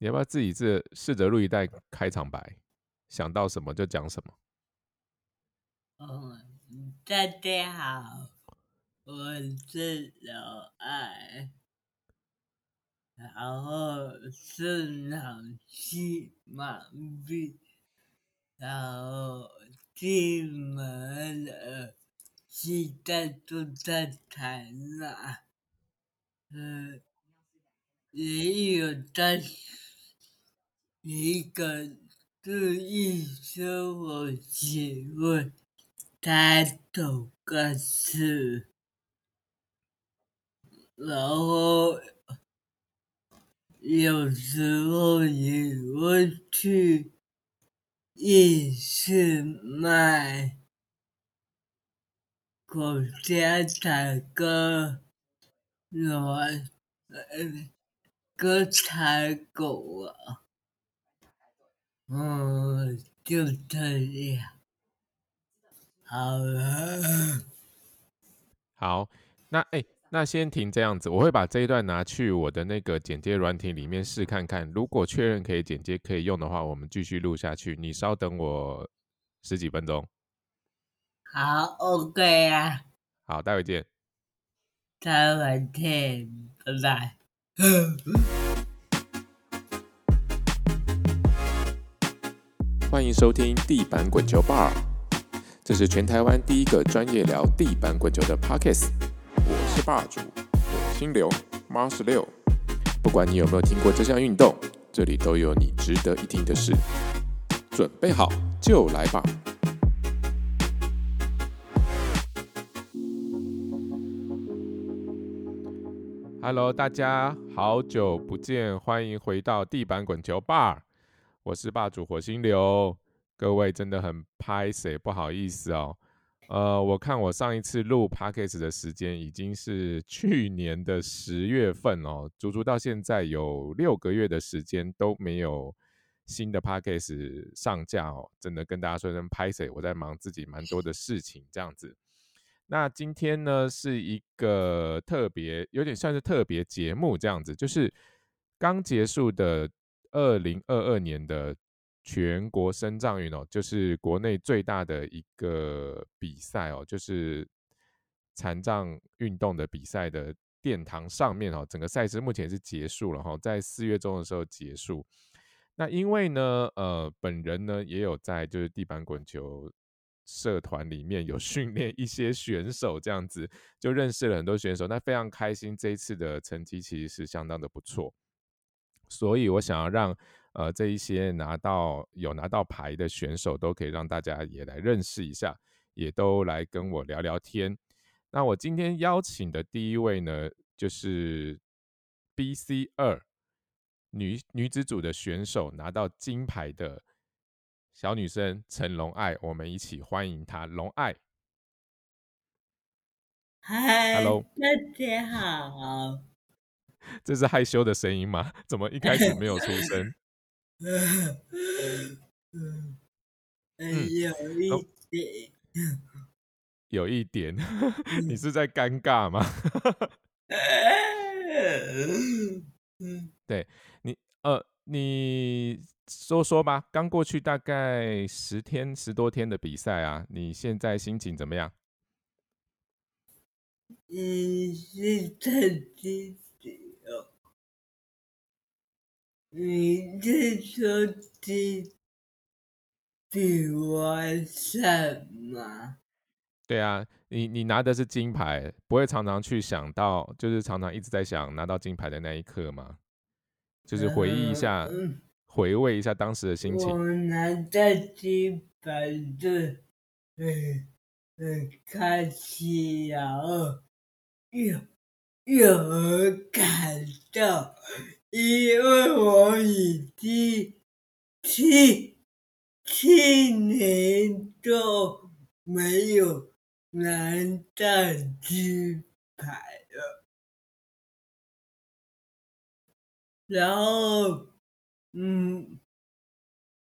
你要不要自己这试着录一段开场白？想到什么就讲什么。哦，大家好，我是老爱，然后是脑细毛病，然后进门了，现在都在台南，嗯，也有在一个注意生活习惯。他走个事，然后有时候也会去夜市卖狗家产跟卵，呃，跟采狗啊，嗯，就这样。好了，好，那哎，那先停这样子，我会把这一段拿去我的那个剪接软体里面试看看，如果确认可以剪接可以用的话，我们继续录下去。你稍等我十几分钟。好，OK 啊。好，待会见。待会见，拜拜。欢迎收听地板滚球 bar。这是全台湾第一个专业聊地板滚球的 Pockets，我是霸主火星流 Mars 六。不管你有没有听过这项运动，这里都有你值得一听的事。准备好就来吧！Hello，大家好久不见，欢迎回到地板滚球 bar，我是霸主火星流。各位真的很拍谁不好意思哦，呃，我看我上一次录 podcast 的时间已经是去年的十月份哦，足足到现在有六个月的时间都没有新的 podcast 上架哦，真的跟大家说声拍谁，我在忙自己蛮多的事情这样子。那今天呢是一个特别，有点算是特别节目这样子，就是刚结束的二零二二年的。全国深藏运哦，就是国内最大的一个比赛哦，就是残障运动的比赛的殿堂上面哦，整个赛事目前是结束了哈，在四月中的时候结束。那因为呢，呃，本人呢也有在就是地板滚球社团里面有训练一些选手，这样子就认识了很多选手，那非常开心。这一次的成绩其实是相当的不错，所以我想要让。呃，这一些拿到有拿到牌的选手，都可以让大家也来认识一下，也都来跟我聊聊天。那我今天邀请的第一位呢，就是 B C 二女女子组的选手拿到金牌的小女生陈龙爱，我们一起欢迎她，龙爱。嗨，Hello，大家好。这是害羞的声音吗？怎么一开始没有出声？嗯嗯，有一点，有一点，你是在尴尬吗？对你，呃，你说说吧。刚过去大概十天十多天的比赛啊，你现在心情怎么样？嗯，是很激你是说比比完赛吗？对啊，你你拿的是金牌，不会常常去想到，就是常常一直在想拿到金牌的那一刻吗？就是回忆一下，回味一下当时的心情。我拿到金牌的，很很开心，然后又又很感动。因为我已经七七年都没有拿到金牌了，然后，嗯，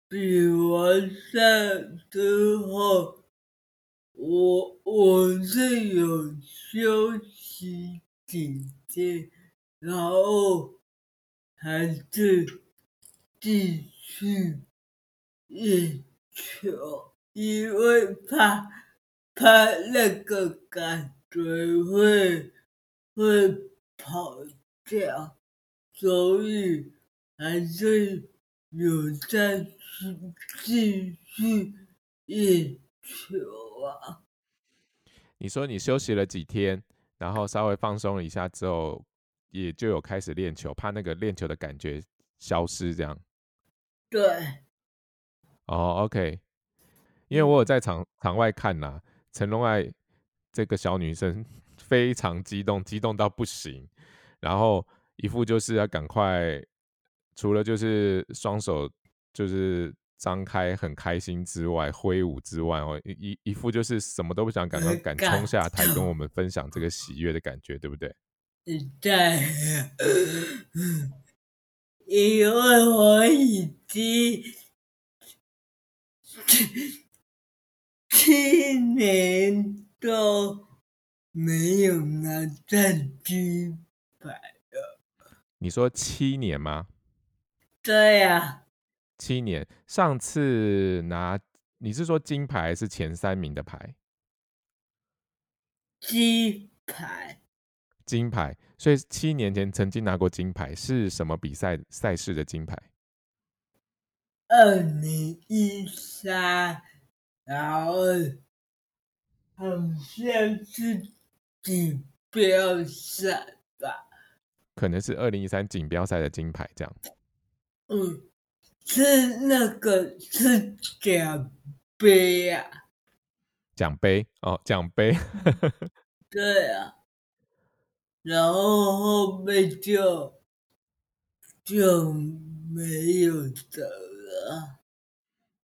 比完赛之后，我我是有休息几天，然后。还是继续练球，因为怕怕那个感觉会会跑掉，所以还是有在继继续练球啊。你说你休息了几天，然后稍微放松了一下之后，也就有开始练球，怕那个练球的感觉消失，这样。对，哦，OK，因为我有在场场外看呐，陈龙爱这个小女生 非常激动，激动到不行，然后一副就是要赶快，除了就是双手就是张开很开心之外，挥舞之外哦，一一一副就是什么都不想，赶快赶冲下台跟我们分享这个喜悦的感觉，对不对？对，因为我已经七年都没有拿战金牌了。你说七年吗？对呀、七年，上次拿你是说金牌还是前三名的牌？金牌金牌，所以七年前曾经拿过金牌，是什么比赛赛事的金牌？二零一三，然后好像是锦标赛吧。可能是二零一三锦标赛的金牌，这样。嗯，是那个是奖杯呀、奖杯哦，奖杯。对啊，然后后面就就没有的了。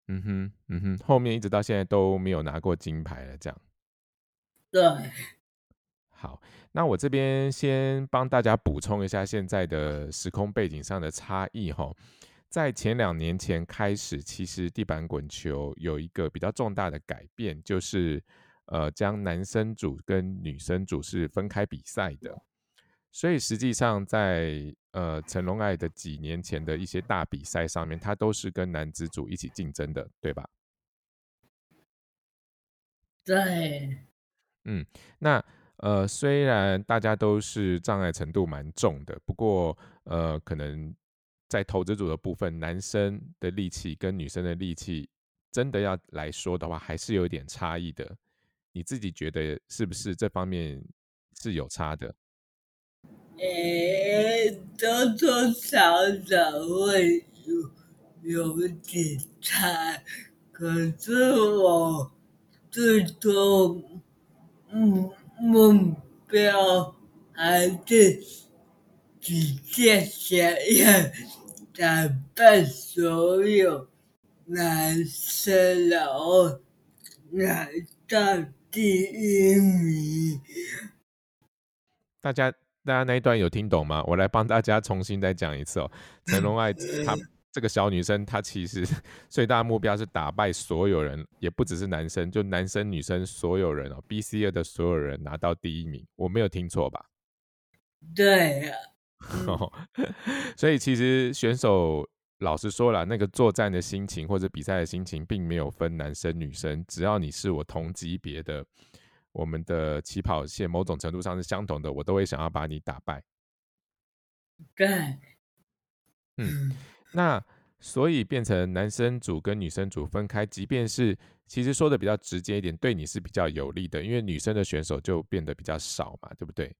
嗯哼，嗯哼，后面一直到现在都没有拿过金牌了，这样。对，好，那我这边先帮大家补充一下现在的时空背景上的差异哈。在前两年前开始，其实地板滚球有一个比较重大的改变，就是呃将男生组跟女生组是分开比赛的。所以实际上在呃成龙爱的几年前的一些大比赛上面，他都是跟男子组一起竞争的，对吧？对，嗯那呃，虽然大家都是障碍程度蛮重的，不过呃，可能在投资组的部分，男生的力气跟女生的力气，真的要来说的话，还是有一点差异的。你自己觉得是不是这方面是有差的？诶，多多少少会有有点差，可是我最终目目标还是直接想要打败所有男生，然后拿到第一名。大家大家那一段有听懂吗？我来帮大家重新再讲一次哦。陈龙爱她 这个小女生，她其实 最大目标是打败所有人，也不只是男生，就男生女生所有人哦，BC 二的所有人拿到第一名，我没有听错吧？对呀、哦，所以其实选手老实说了，那个作战的心情或者比赛的心情，并没有分男生女生，只要你是我同级别的，我们的起跑线某种程度上是相同的，我都会想要把你打败。对，嗯，那所以变成男生组跟女生组分开，即便是其实说的比较直接一点，对你是比较有利的，因为女生的选手就变得比较少嘛，对不对？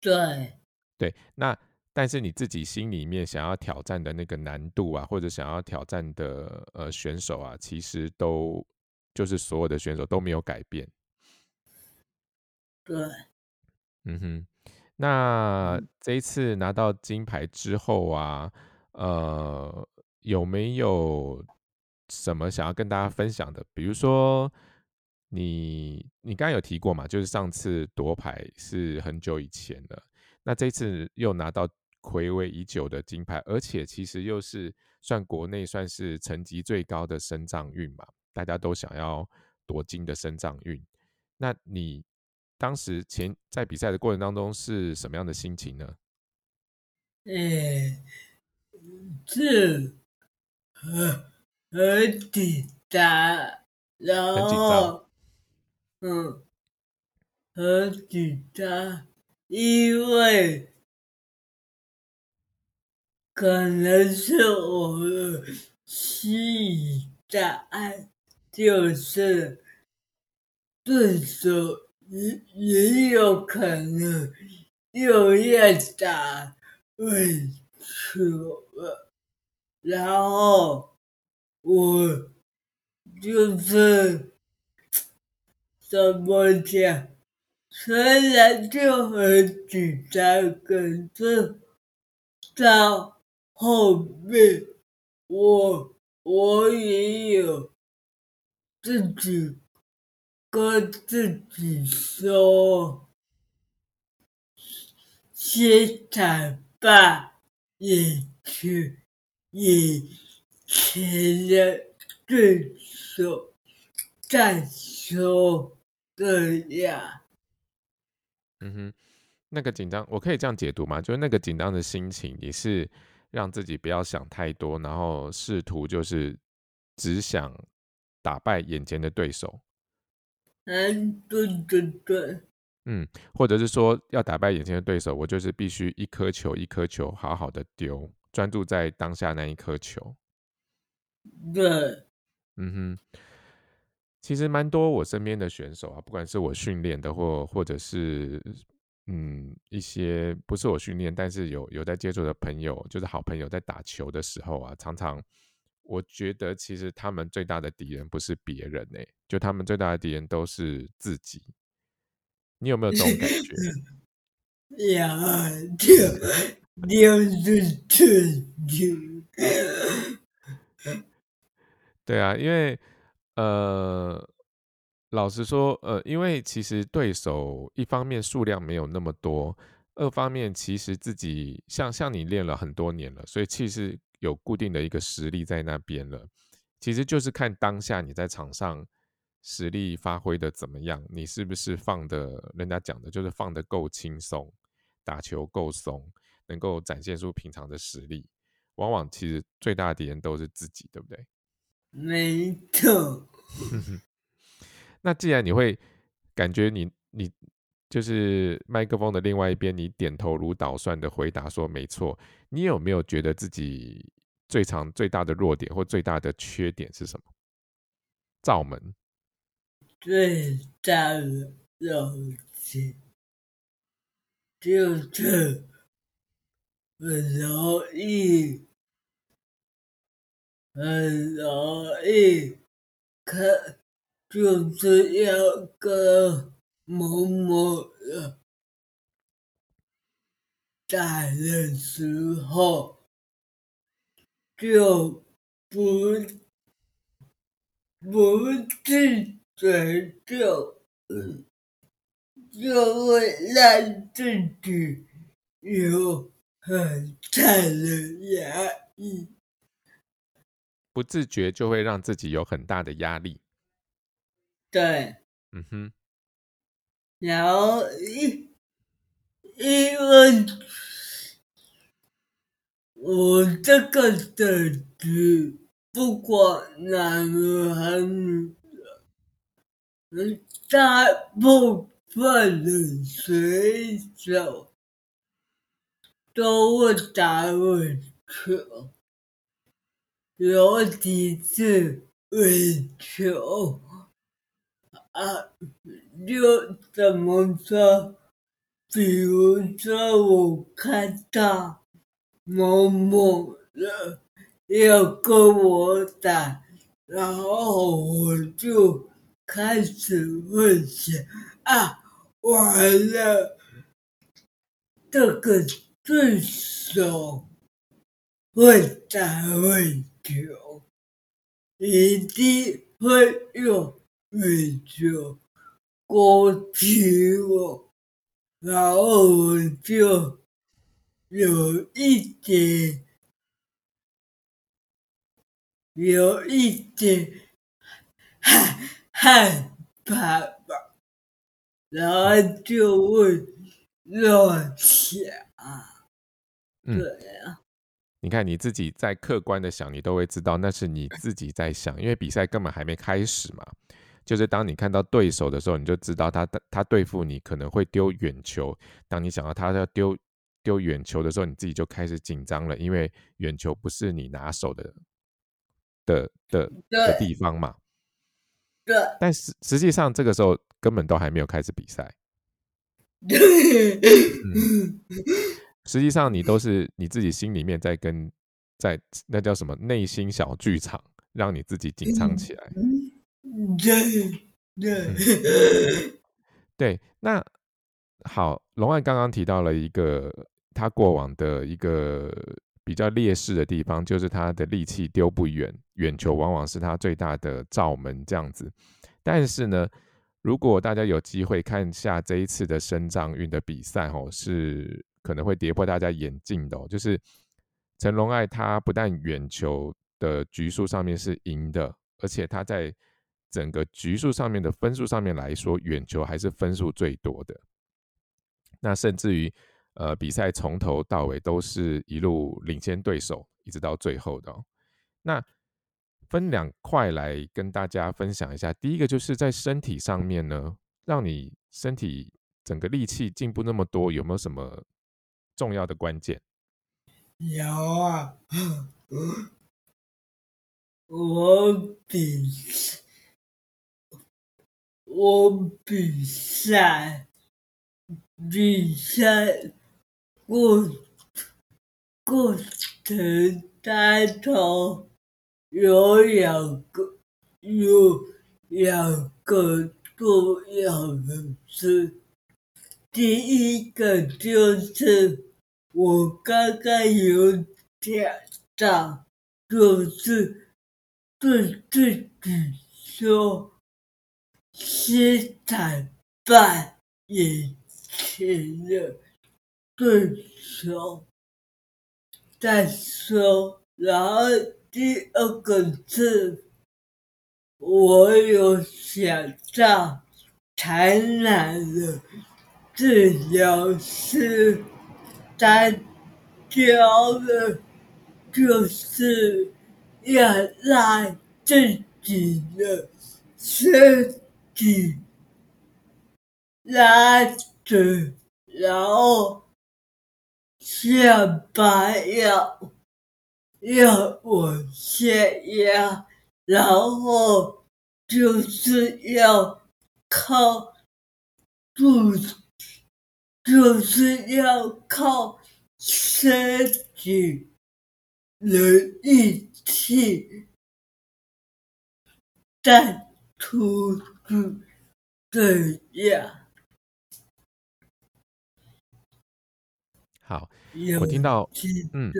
对，对，那但是你自己心里面想要挑战的那个难度啊，或者想要挑战的呃选手啊，其实都就是所有的选手都没有改变。对，嗯哼，那这一次拿到金牌之后啊，呃，有没有什么想要跟大家分享的？比如说你你刚刚有提过嘛，就是上次夺牌是很久以前了，那这次又拿到暌违已久的金牌，而且其实又是算国内算是成绩最高的升藏运嘛，大家都想要夺金的升藏运。那你当时前在比赛的过程当中是什么样的心情呢？诶，次很很紧张，然后嗯很紧张，因为可能是我的心理障碍，就是对手也也有可能又要打位球了，然后我就是怎么讲，虽然就很紧张，可是到后面我我也有自己跟自己说，先打败眼前眼前的对手，再说这样。嗯哼，那个紧张，我可以这样解读吗？就是那个紧张的心情，你是让自己不要想太多，然后试图就是只想打败眼前的对手，嗯，对对对，嗯，或者是说要打败眼前的对手，我就是必须一颗球一颗球好好的丢，专注在当下那一颗球。对，嗯哼，其实蛮多我身边的选手啊，不管是我训练的或或者是嗯一些不是我训练，但是有有在接触的朋友，就是好朋友在打球的时候啊，常常我觉得其实他们最大的敌人不是别人呢、就他们最大的敌人都是自己。你有没有这种感觉？呀，就就是自己，对啊，因为呃，老实说，呃，因为其实对手一方面数量没有那么多，二方面其实自己像像你练了很多年了，所以其实有固定的一个实力在那边了。其实就是看当下你在场上实力发挥的怎么样，你是不是放的，人家讲的就是放的够轻松，打球够松，能够展现出平常的实力。往往其实最大的敌人都是自己，对不对？没错，那既然你会感觉你你就是麦克风的另外一边，你点头如捣蒜的回答说没错，你有没有觉得自己最长最大的弱点或最大的缺点是什么？罩门，最大的肉体就是很容易，很容易看，就是要跟某某人打的时候，就不不自觉就就会让自己有很大的压力。不自觉就会让自己有很大的压力。对，嗯哼，然后因因为我这个等级，不管男的还是女的，嗯大部分的选手都会打网球，尤其是网球。啊，就怎么说？比如说，我看到某某人要跟我打，然后我就开始问想啊，完了，这个对手会打网球，一定会用。羽球攻击我，然后我就有一点，有一点害害怕吧，然后就会乱想，嗯。对啊，你看你自己在客观的想，你都会知道那是你自己在想，因为比赛根本还没开始嘛。就是当你看到对手的时候，你就知道他他对付你可能会丢远球。当你想到他要丢丢远球的时候，你自己就开始紧张了，因为远球不是你拿手的的的的地方嘛。对。但实实际上这个时候根本都还没有开始比赛。实际上你都是你自己心里面在跟在那叫什么内心小剧场，让你自己紧张起来。对对 对，那好，龙爱刚刚提到了一个他过往的一个比较劣势的地方，就是他的力气丢不远，远球往往是他最大的罩门这样子。但是呢，如果大家有机会看下这一次的深藏运的比赛，哦，是可能会跌破大家眼镜的，就是陈龙爱他不但远球的局数上面是赢的，而且他在整个局数上面的分数上面来说，远球还是分数最多的。那甚至于，呃，比赛从头到尾都是一路领先对手，一直到最后的。那分两块来跟大家分享一下。第一个就是在身体上面呢，让你身体整个力气进步那么多，有没有什么重要的关键？有啊，我比。我比赛，比赛过过程当中有两个有两个重要的事，第一个就是我刚刚有讲到，就是对自己说。斯坦扮演前的对手，再说，然后第二个字，我有想到传染的治疗师，他教的，就是要让自己的身。去拉着，然后下巴要要往下压，然后就是要靠肚子，就是要靠身体的力气站出。嗯，对呀。好，我听到，嗯，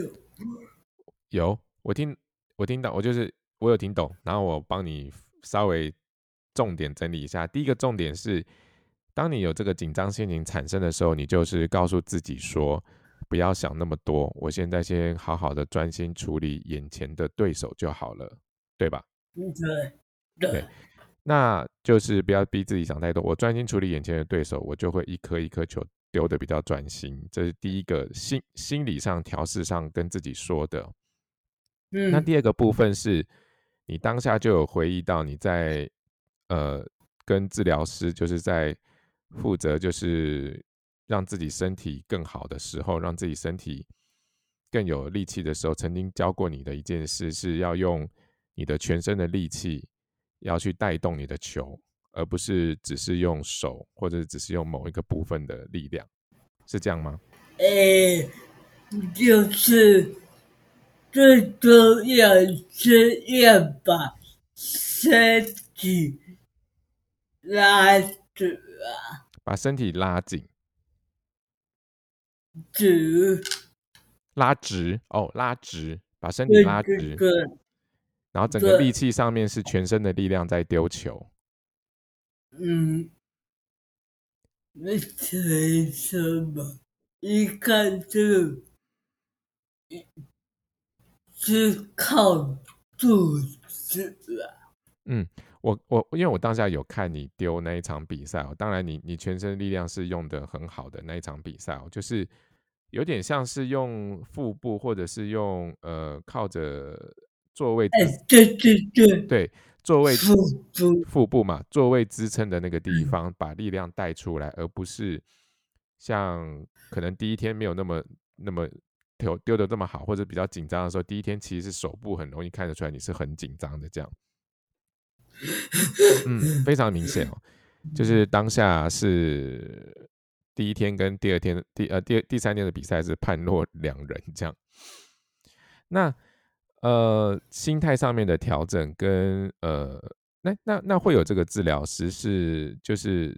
有，我听，我听到，我就是我有听懂，然后我帮你稍微重点整理一下。第一个重点是，当你有这个紧张心情产生的时候，你就是告诉自己说，不要想那么多，我现在先好好的专心处理眼前的对手就好了，对吧？对，对。那就是不要逼自己想太多，我专心处理眼前的对手，我就会一颗一颗球丢的比较专心。这是第一个心心理上调试上跟自己说的。嗯，那第二个部分是，你当下就有回忆到你在呃跟治疗师，就是在负责就是让自己身体更好的时候，让自己身体更有力气的时候，曾经教过你的一件事，是要用你的全身的力气。要去带动你的球，而不是只是用手或者只是用某一个部分的力量，是这样吗？诶，就是最重要是要把身体拉直啊，把身体拉紧，直，拉直哦，拉直，把身体拉直。然后整个力气上面是全身的力量在丢球。嗯，那全身吧一看就是靠肚子啊？嗯，我我因为我当下有看你丢那一场比赛哦，当然你你全身力量是用的很好的那一场比赛哦，就是有点像是用腹部或者是用呃靠着座位哎，对对对，对座位腹部腹部嘛，座位支撑的那个地嗯方把力量带出来，而不是像可能第一天没有那么那么丢丢的这么好，或者比较紧张的时候，第一天其实是手部很容易看得出来你是很紧张的这样。嗯，非常明显哦，就是当下是第一天跟第二天的第呃第第三天的比赛是判若两人这样。那呃心态上面的调整跟呃那那那会有这个治疗师是就是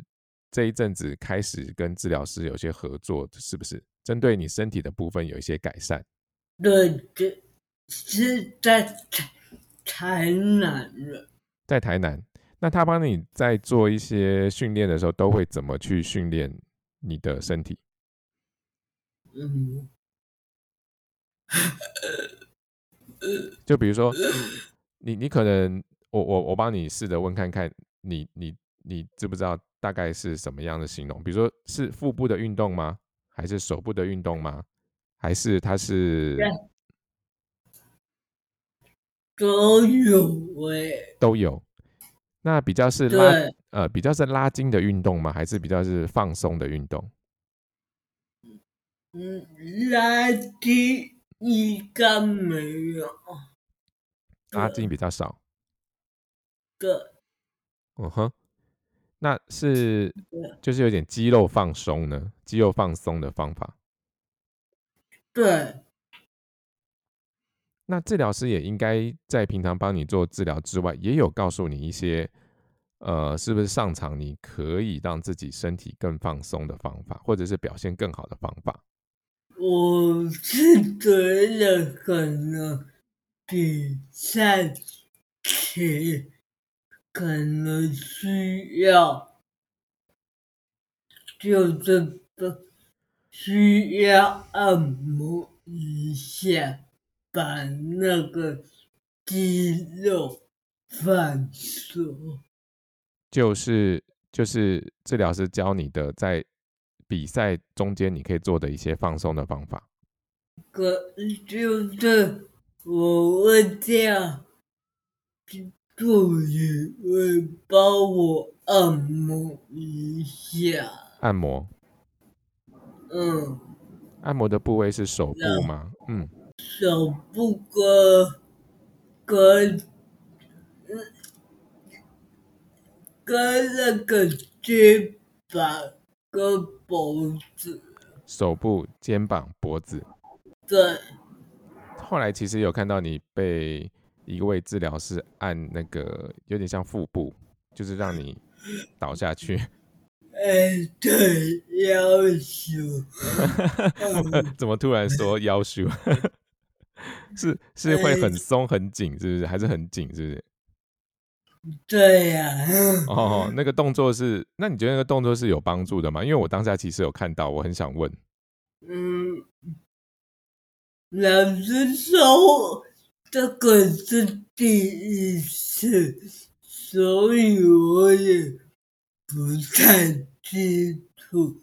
这一阵子开始跟治疗师有些合作，是不是？针对你身体的部分有一些改善。对这，是在台台南了。在台南，那他帮你在做一些训练的时候，都会怎么去训练你的身体？嗯，就比如说，你你可能，我我我帮你试着问看看，你你你知不知道大概是什么样的形容？比如说是腹部的运动吗？还是手部的运动吗？还是它是都有哎、都有？那比较是拉，呃比较是拉筋的运动吗？还是比较是放松的运动？嗯，垃圾应该没有。拉筋比较少。对嗯哼，那是 就是有点肌肉放松呢，肌肉放松的方法。对，那治疗师也应该在平常帮你做治疗之外，也有告诉你一些，呃，是不是上场你可以让自己身体更放松的方法，或者是表现更好的方法。我是觉得可能比赛前可能需要，就是不需要按摩一下，把那个肌肉放松。就是就是治疗师教你的，在比赛中间你可以做的一些放松的方法。可就是我会这样，助理会帮我按摩一下，按摩，嗯，按摩的部位是手部吗？嗯，手部跟跟跟那个肩膀跟脖子，手部、肩膀、脖子。对后来其实有看到你被一位治疗师按那个有点像腹部，就是让你倒下去。哎，对，要求，怎么突然说腰束？是是会很松很紧，是不是？还是很紧，是不是？对呀、哦，那个动作是，那你觉得那个动作是有帮助的吗？因为我当下其实有看到，我很想问。嗯，老实说，这个是第一次，所以我也不太清楚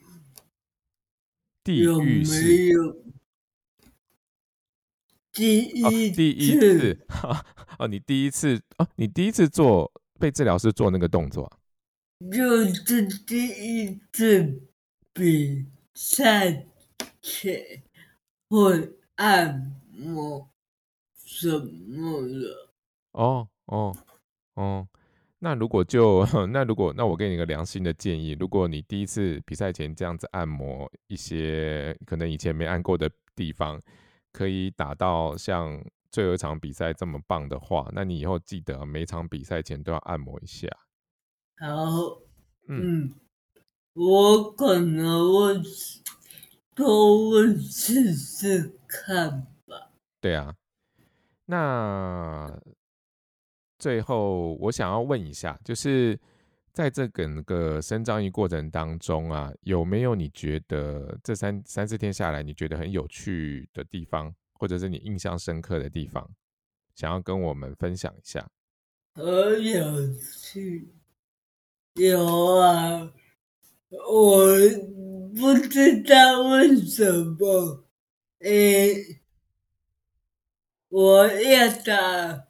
地有没有第哦，一第一次 哦，你第一次哦，你第一次做被治疗师做那个动作啊、就是第一次比赛前会按摩什么的。哦哦哦，那如果就 那如果那我给你个良心的建议，如果你第一次比赛前这样子按摩一些可能以前没按过的地方，可以打到像最后一场比赛这么棒的话，那你以后记得每场比赛前都要按摩一下。好，嗯，嗯，我可能会都会试试看吧。对啊。那最后我想要问一下，就是在这整个生长育过程当中啊，有没有你觉得这三三四天下来，你觉得很有趣的地方，或者是你印象深刻的地方，想要跟我们分享一下？很有趣，有啊，我不知道为什么，诶，我要打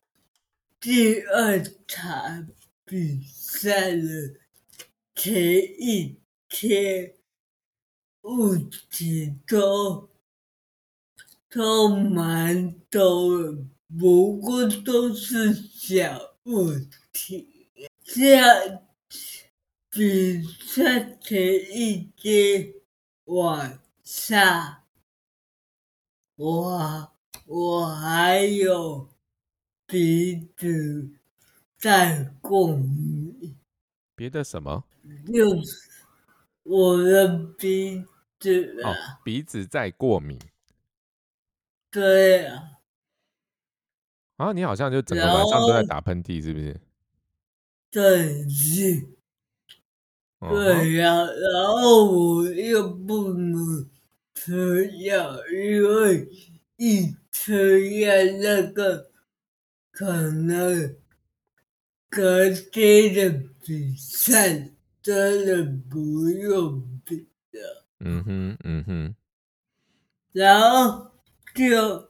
第二场比赛的前一天，物体都都蛮多的，不过都是小物体。这样比赛前一天晚上，我我还有鼻子在过敏，别的什么？就是我的鼻子鼻子在过敏。对啊，啊你好像就整个晚上都在打喷嚏，是不是？对是。对呀、然后我又不能吃药，因为一吃药那个可能隔天的比赛真的不用比了，嗯哼，嗯哼，然后就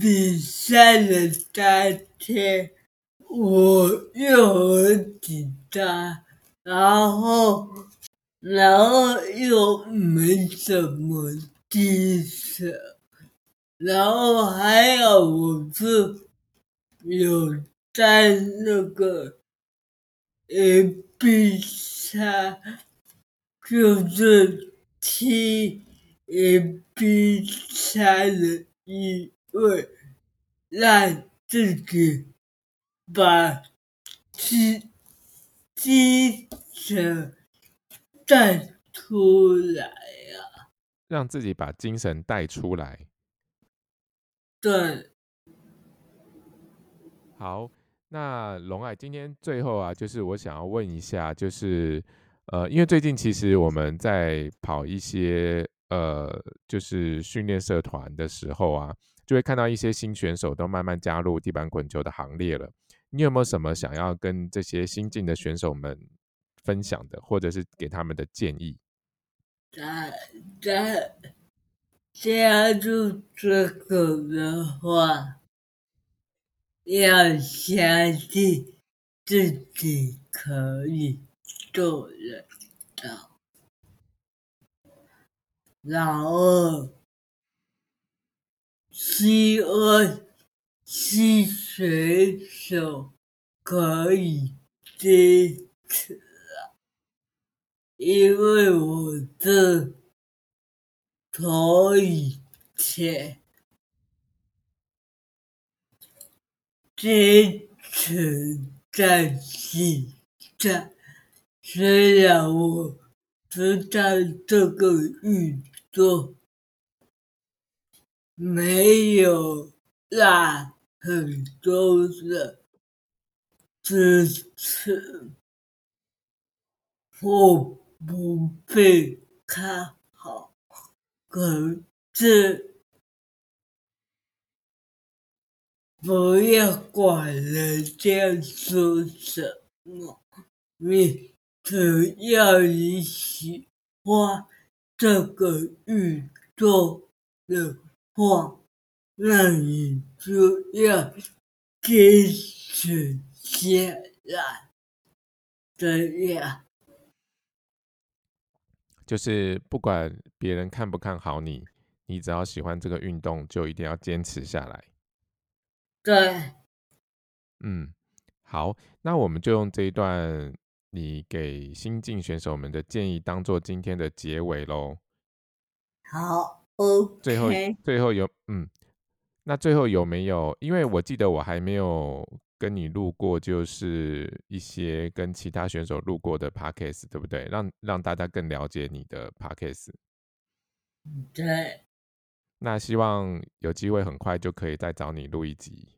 比赛的当天，我又很紧张，然后然后又没什么精神，然后还有我是有在那个 A B 三，就是听 A B 三的一位，让自己把精精神带出来。呀、让自己把精神带出来。对，好，那龙爱今天最后啊，就是我想要问一下，就是呃，因为最近其实我们在跑一些呃，就是训练社团的时候啊，就会看到一些新选手都慢慢加入地板滚球的行列了。你有没有什么想要跟这些新进的选手们分享的，或者是给他们的建议？在在加入这个的话，要相信自己可以做得到，然后希望新选手可以坚持啊，因为我这可以前坚持在现在，虽然我知道这个运动没有让很多人支持或不被看好，可是不要管人家说什么，你只要你喜欢这个运动的话，那你就要坚持下来。对呀，就是不管别人看不看好你，你只要喜欢这个运动，就一定要坚持下来。对，嗯，好，那我们就用这一段你给新进选手们的建议当做今天的结尾喽。好，OK。最后，最后有嗯，那最后有没有？因为我记得我还没有跟你录过，就是一些跟其他选手录过的 podcast，对不对？让让大家更了解你的 podcast。对，那希望有机会很快就可以再找你录一集。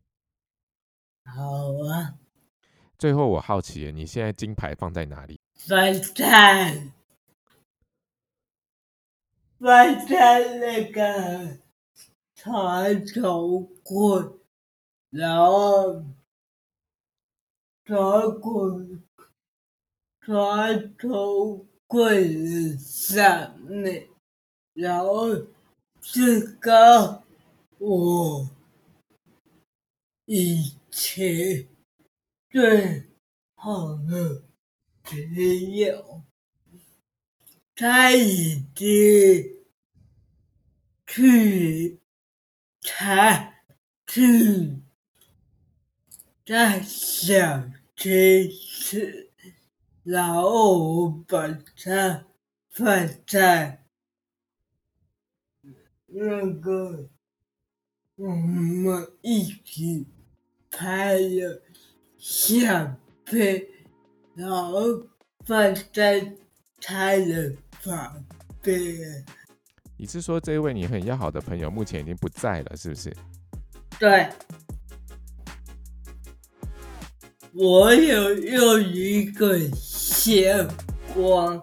好啊，最后我好奇，你现在金牌放在哪里？放在放在那个传头棍，然后传棍传头柜子上面，然后这个我以前最好的朋友，他已经去他去在小城市。然后我把它放在那个我们一起拍了相片，然后放在他的旁边。你是说这位你很要好的朋友目前已经不在了，是不是？对。我有用一个鲜光。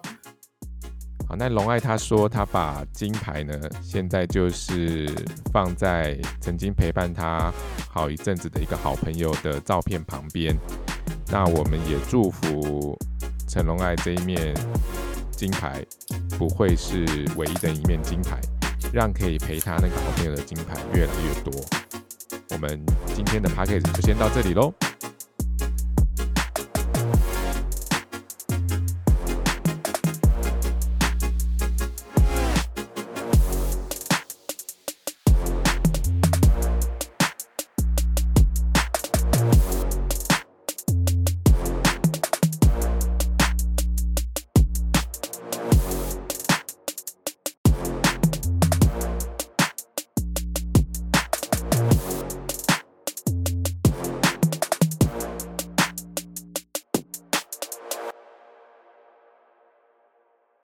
那龙爱他说他把金牌呢，现在就是放在曾经陪伴他好一阵子的一个好朋友的照片旁边。那我们也祝福陈龙爱这一面金牌不会是唯一的一面金牌，让可以陪他那个好朋友的金牌越来越多。我们今天的 p a c k a g e 就先到这里喽。